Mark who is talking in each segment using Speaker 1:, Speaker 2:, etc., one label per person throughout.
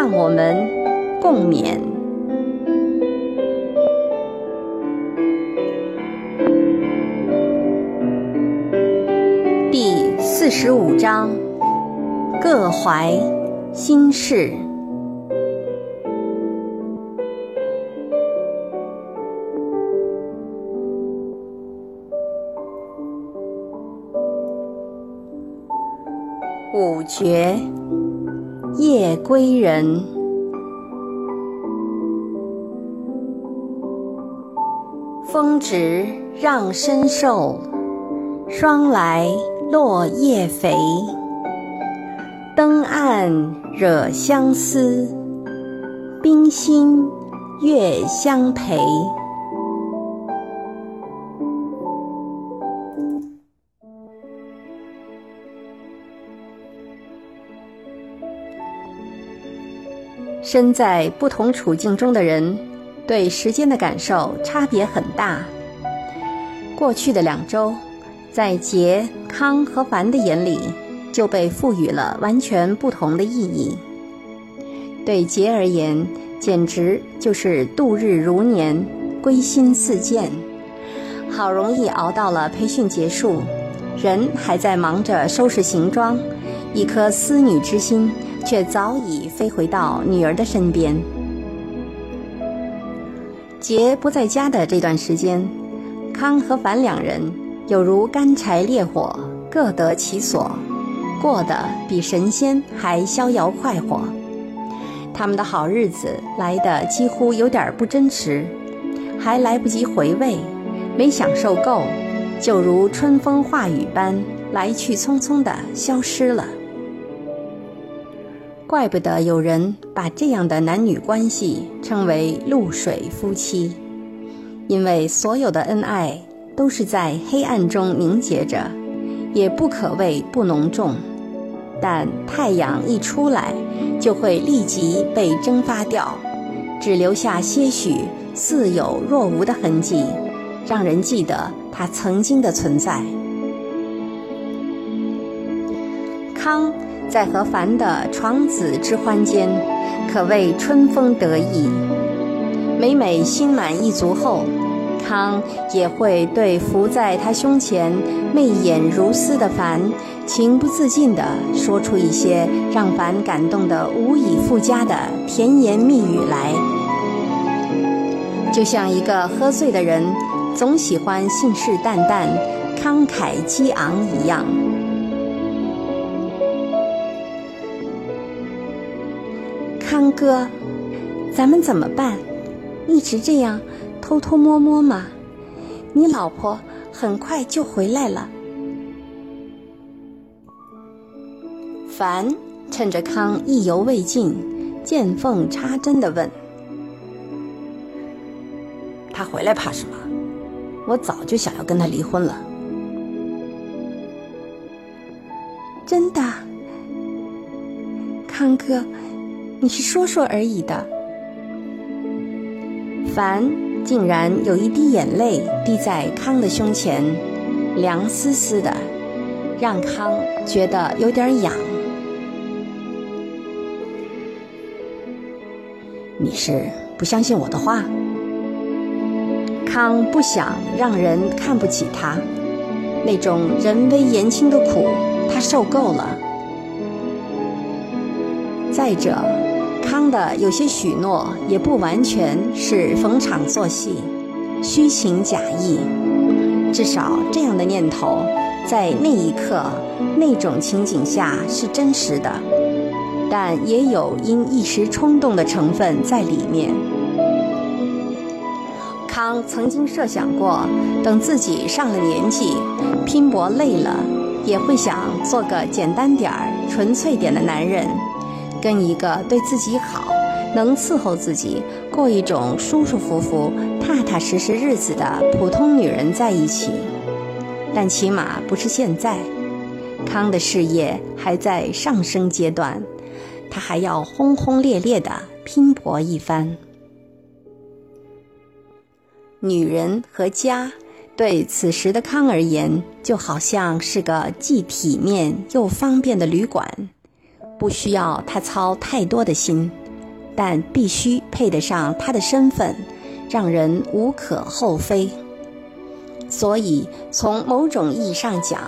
Speaker 1: 让我们共勉。第四十五章：各怀心事。五绝。夜归人，风直让身瘦，霜来落叶肥。灯暗惹相思，冰心月相陪。身在不同处境中的人，对时间的感受差别很大。过去的两周，在杰、康和凡的眼里，就被赋予了完全不同的意义。对杰而言，简直就是度日如年，归心似箭。好容易熬到了培训结束，人还在忙着收拾行装，一颗思女之心。却早已飞回到女儿的身边。杰不在家的这段时间，康和凡两人有如干柴烈火，各得其所，过得比神仙还逍遥快活。他们的好日子来得几乎有点不真实，还来不及回味，没享受够，就如春风化雨般来去匆匆地消失了。怪不得有人把这样的男女关系称为“露水夫妻”，因为所有的恩爱都是在黑暗中凝结着，也不可谓不浓重，但太阳一出来，就会立即被蒸发掉，只留下些许似有若无的痕迹，让人记得他曾经的存在。康。在和凡的床子之欢间，可谓春风得意。每每心满意足后，康也会对伏在他胸前、媚眼如丝的凡，情不自禁地说出一些让凡感动得无以复加的甜言蜜语来，就像一个喝醉的人总喜欢信誓旦旦、慷慨激昂一样。康哥，咱们怎么办？一直这样偷偷摸摸吗？你老婆很快就回来了。凡趁着康意犹未尽，见缝插针的问：“
Speaker 2: 他回来怕什么？我早就想要跟他离婚了。”
Speaker 1: 真的，康哥。你是说说而已的。凡竟然有一滴眼泪滴在康的胸前，凉丝丝的，让康觉得有点痒。
Speaker 2: 你是不相信我的话？
Speaker 1: 康不想让人看不起他，那种人微言轻的苦，他受够了。再者。的有些许诺也不完全是逢场作戏、虚情假意，至少这样的念头在那一刻、那种情景下是真实的，但也有因一时冲动的成分在里面。康曾经设想过，等自己上了年纪、拼搏累了，也会想做个简单点儿、纯粹点的男人。跟一个对自己好、能伺候自己、过一种舒舒服服、踏踏实实日子的普通女人在一起。但起码不是现在，康的事业还在上升阶段，他还要轰轰烈烈的拼搏一番。女人和家。对此时的康而言，就好像是个既体面又方便的旅馆，不需要他操太多的心，但必须配得上他的身份，让人无可厚非。所以，从某种意义上讲，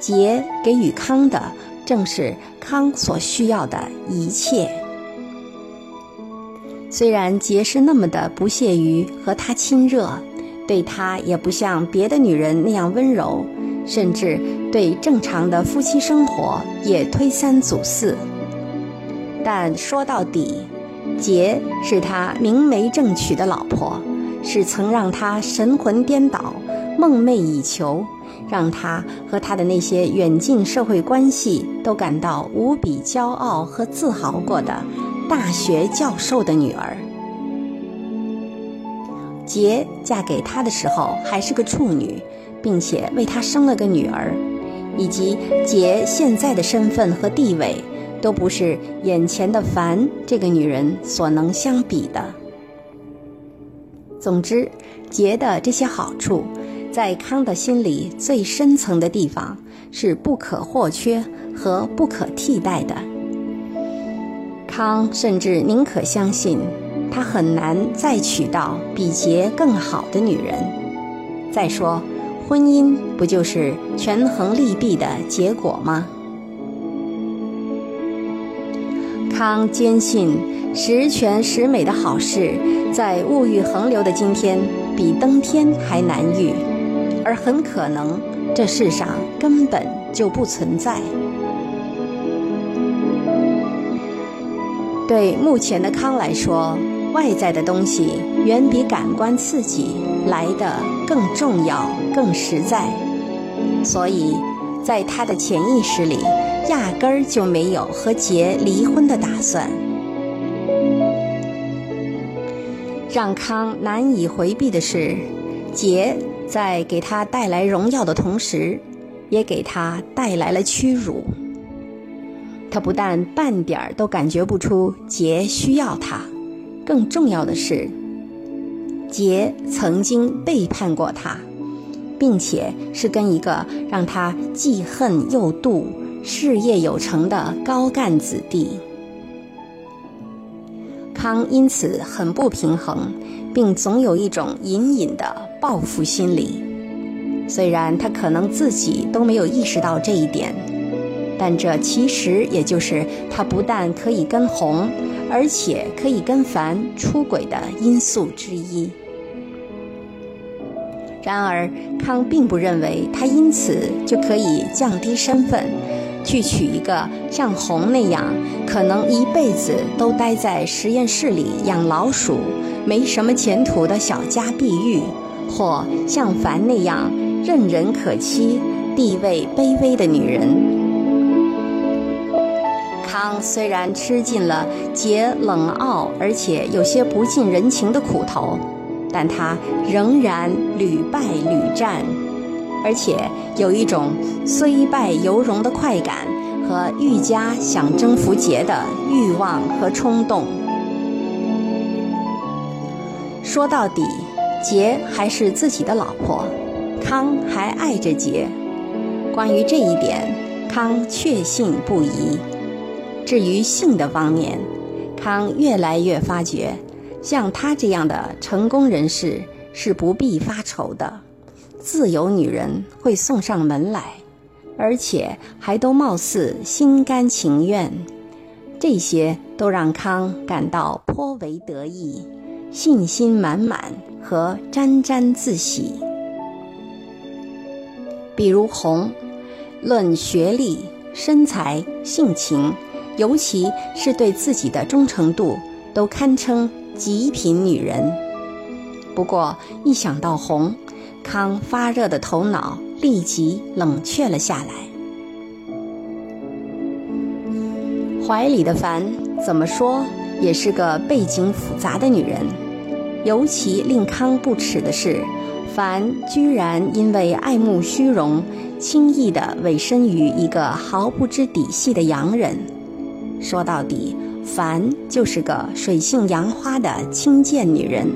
Speaker 1: 杰给予康的正是康所需要的一切。虽然杰是那么的不屑于和他亲热。对他也不像别的女人那样温柔，甚至对正常的夫妻生活也推三阻四。但说到底，杰是他明媒正娶的老婆，是曾让他神魂颠倒、梦寐以求，让他和他的那些远近社会关系都感到无比骄傲和自豪过的大学教授的女儿。杰嫁给他的时候还是个处女，并且为他生了个女儿，以及杰现在的身份和地位，都不是眼前的凡这个女人所能相比的。总之，杰的这些好处，在康的心里最深层的地方是不可或缺和不可替代的。康甚至宁可相信。他很难再娶到比杰更好的女人。再说，婚姻不就是权衡利弊的结果吗？康坚信十全十美的好事，在物欲横流的今天，比登天还难遇，而很可能这世上根本就不存在。对目前的康来说，外在的东西远比感官刺激来的更重要、更实在，所以，在他的潜意识里，压根儿就没有和杰离婚的打算。让康难以回避的是，杰在给他带来荣耀的同时，也给他带来了屈辱。他不但半点儿都感觉不出杰需要他，更重要的是，杰曾经背叛过他，并且是跟一个让他既恨又妒、事业有成的高干子弟。康因此很不平衡，并总有一种隐隐的报复心理，虽然他可能自己都没有意识到这一点。但这其实也就是他不但可以跟红，而且可以跟凡出轨的因素之一。然而，康并不认为他因此就可以降低身份，去娶一个像红那样可能一辈子都待在实验室里养老鼠、没什么前途的小家碧玉，或像凡那样任人可欺、地位卑微的女人。康虽然吃尽了杰冷傲而且有些不近人情的苦头，但他仍然屡败屡战，而且有一种虽败犹荣的快感和愈加想征服杰的欲望和冲动。说到底，杰还是自己的老婆，康还爱着杰。关于这一点，康确信不疑。至于性的方面，康越来越发觉，像他这样的成功人士是不必发愁的，自有女人会送上门来，而且还都貌似心甘情愿。这些都让康感到颇为得意，信心满满和沾沾自喜。比如红，论学历、身材、性情。尤其是对自己的忠诚度，都堪称极品女人。不过一想到红，康发热的头脑立即冷却了下来。怀里的凡怎么说也是个背景复杂的女人。尤其令康不耻的是，凡居然因为爱慕虚荣，轻易地委身于一个毫不知底细的洋人。说到底，凡就是个水性杨花的轻贱女人。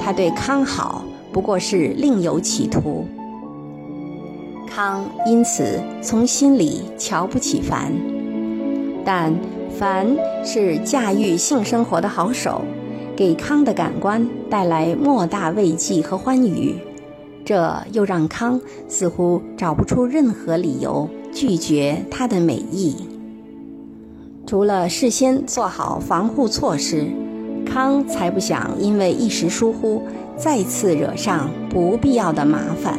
Speaker 1: 她对康好，不过是另有企图。康因此从心里瞧不起凡，但凡是驾驭性生活的好手，给康的感官带来莫大慰藉和欢愉，这又让康似乎找不出任何理由拒绝她的美意。除了事先做好防护措施，康才不想因为一时疏忽再次惹上不必要的麻烦。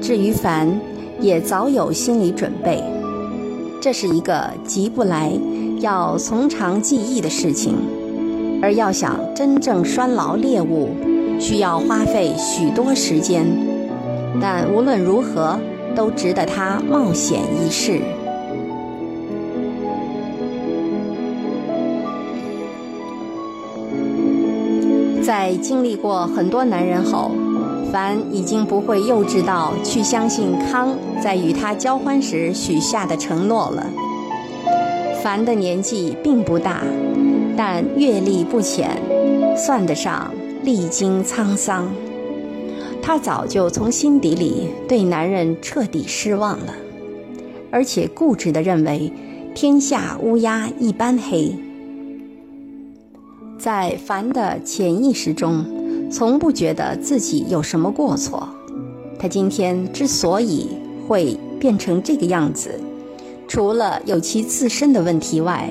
Speaker 1: 至于凡，也早有心理准备，这是一个急不来、要从长计议的事情，而要想真正拴牢猎物，需要花费许多时间。但无论如何，都值得他冒险一试。在经历过很多男人后，凡已经不会幼稚到去相信康在与他交欢时许下的承诺了。凡的年纪并不大，但阅历不浅，算得上历经沧桑。他早就从心底里对男人彻底失望了，而且固执地认为天下乌鸦一般黑。在凡的潜意识中，从不觉得自己有什么过错。他今天之所以会变成这个样子，除了有其自身的问题外，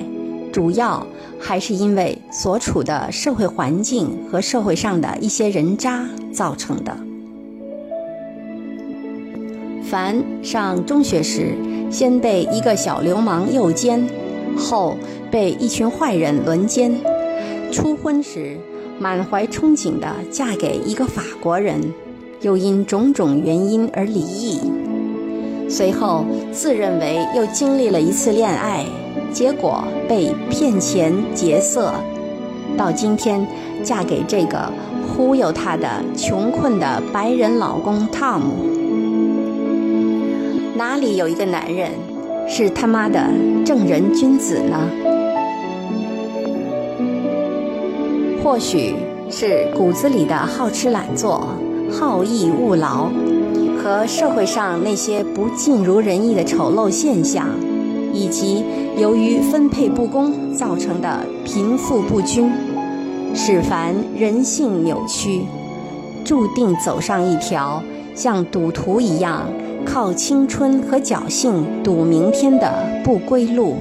Speaker 1: 主要还是因为所处的社会环境和社会上的一些人渣造成的。凡上中学时，先被一个小流氓诱奸，后被一群坏人轮奸。初婚时，满怀憧憬地嫁给一个法国人，又因种种原因而离异。随后自认为又经历了一次恋爱，结果被骗钱劫色，到今天嫁给这个忽悠她的穷困的白人老公 Tom，。哪里有一个男人是他妈的正人君子呢？或许是骨子里的好吃懒做、好逸恶劳，和社会上那些不尽如人意的丑陋现象，以及由于分配不公造成的贫富不均，使凡人性扭曲，注定走上一条像赌徒一样靠青春和侥幸赌明天的不归路。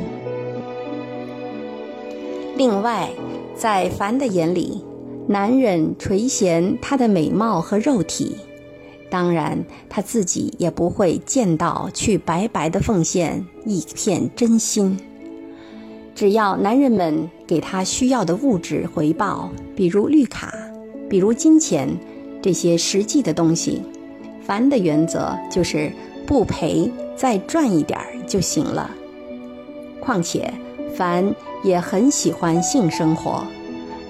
Speaker 1: 另外。在凡的眼里，男人垂涎她的美貌和肉体，当然他自己也不会见到去白白的奉献一片真心。只要男人们给他需要的物质回报，比如绿卡，比如金钱，这些实际的东西，凡的原则就是不赔再赚一点儿就行了。况且。凡也很喜欢性生活，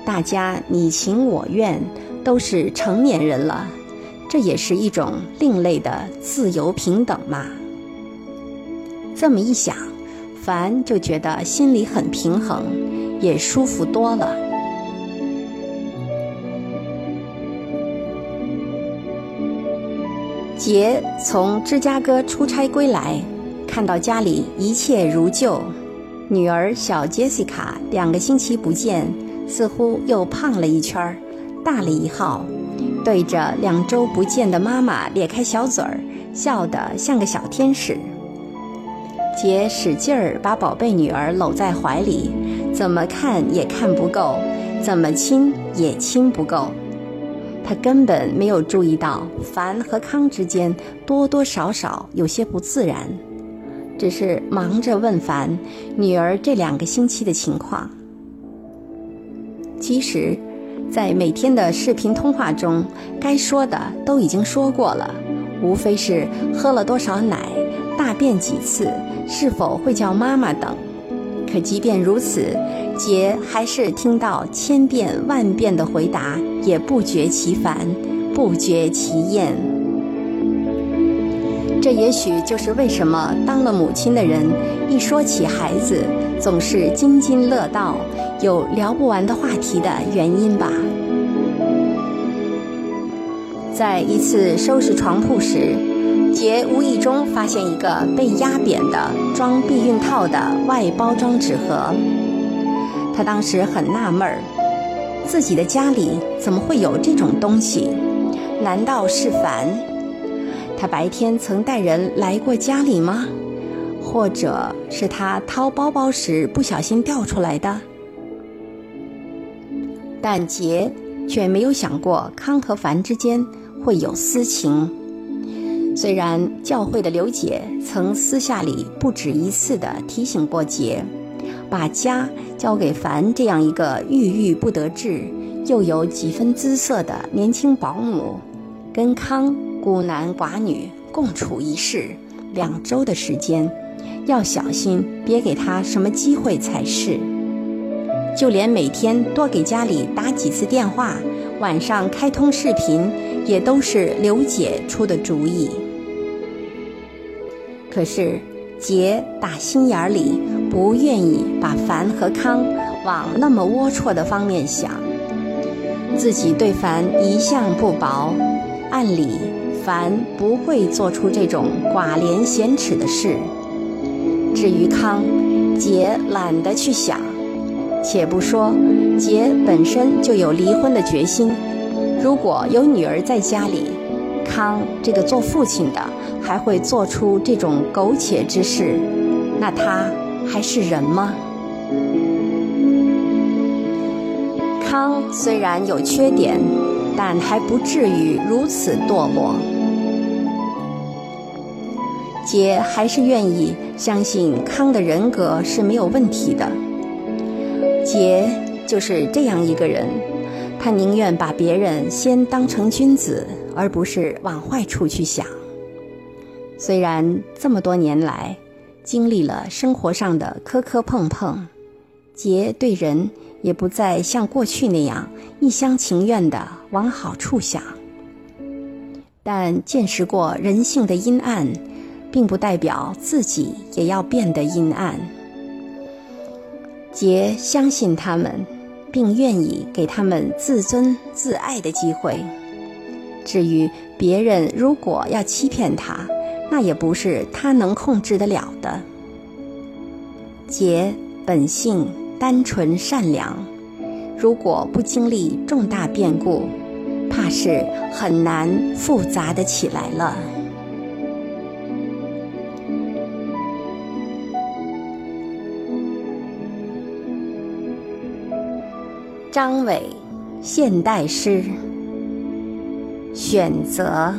Speaker 1: 大家你情我愿，都是成年人了，这也是一种另类的自由平等嘛。这么一想，凡就觉得心里很平衡，也舒服多了。杰从芝加哥出差归来，看到家里一切如旧。女儿小杰西卡两个星期不见，似乎又胖了一圈儿，大了一号，对着两周不见的妈妈咧开小嘴儿，笑得像个小天使。杰使劲儿把宝贝女儿搂在怀里，怎么看也看不够，怎么亲也亲不够。他根本没有注意到凡和康之间多多少少有些不自然。只是忙着问凡女儿这两个星期的情况。其实，在每天的视频通话中，该说的都已经说过了，无非是喝了多少奶、大便几次、是否会叫妈妈等。可即便如此，杰还是听到千遍万遍的回答，也不觉其烦，不觉其厌。这也许就是为什么当了母亲的人，一说起孩子，总是津津乐道，有聊不完的话题的原因吧。在一次收拾床铺时，杰无意中发现一个被压扁的装避孕套的外包装纸盒。他当时很纳闷儿，自己的家里怎么会有这种东西？难道是凡？他白天曾带人来过家里吗？或者是他掏包包时不小心掉出来的？但杰却没有想过康和凡之间。会有私情，虽然教会的刘姐曾私下里不止一次地提醒过杰，把家交给凡这样一个郁郁不得志又有几分姿色的年轻保姆，跟康孤男寡女共处一室两周的时间，要小心别给他什么机会才是。就连每天多给家里打几次电话，晚上开通视频。也都是刘姐出的主意，可是杰打心眼里不愿意把凡和康往那么龌龊的方面想。自己对凡一向不薄，按理凡不会做出这种寡廉鲜耻的事。至于康，杰懒得去想。且不说杰本身就有离婚的决心。如果有女儿在家里，康这个做父亲的还会做出这种苟且之事，那他还是人吗？康虽然有缺点，但还不至于如此堕落。姐还是愿意相信康的人格是没有问题的。姐就是这样一个人。他宁愿把别人先当成君子，而不是往坏处去想。虽然这么多年来经历了生活上的磕磕碰碰，杰对人也不再像过去那样一厢情愿地往好处想，但见识过人性的阴暗，并不代表自己也要变得阴暗。杰相信他们。并愿意给他们自尊自爱的机会。至于别人如果要欺骗他，那也不是他能控制得了的。杰本性单纯善良，如果不经历重大变故，怕是很难复杂的起来了。张伟，现代诗选择。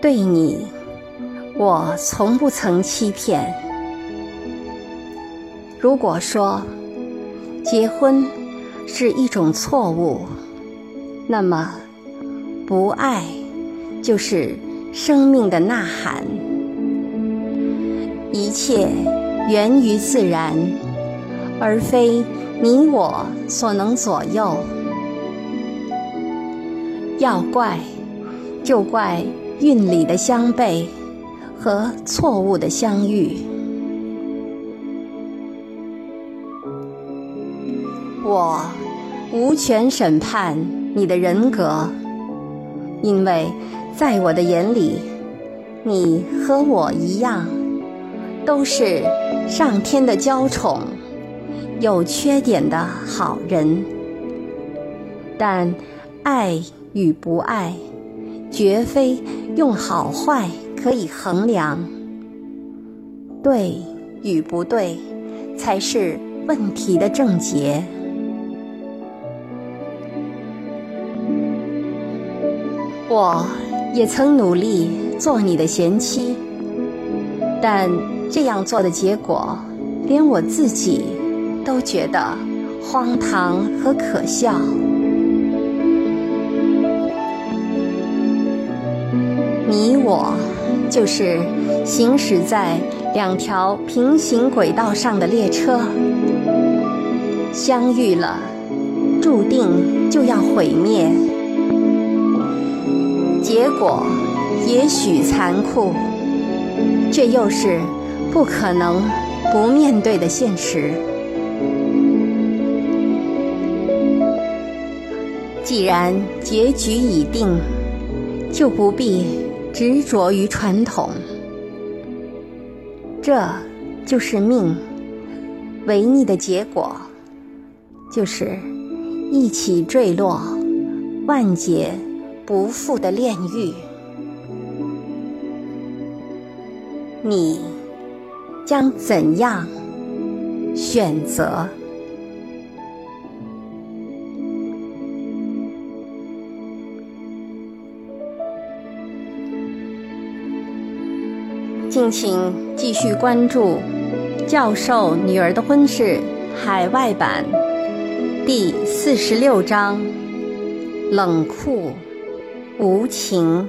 Speaker 1: 对你，我从不曾欺骗。如果说结婚是一种错误，那么不爱就是。生命的呐喊，一切源于自然，而非你我所能左右。要怪，就怪运里的相悖和错误的相遇。我无权审判你的人格，因为。在我的眼里，你和我一样，都是上天的娇宠，有缺点的好人。但爱与不爱，绝非用好坏可以衡量。对与不对，才是问题的症结。我。也曾努力做你的贤妻。但这样做的结果连我自己都觉得荒唐和可笑。你我就是行驶在两条平行轨道上的列车相遇了注定就要毁灭。结果也许残酷，这又是不可能不面对的现实。既然结局已定，就不必执着于传统。这就是命，违逆的结果，就是一起坠落，万劫不复的炼狱。你将怎样选择？敬请继续关注《教授女儿的婚事》海外版第四十六章：冷酷无情。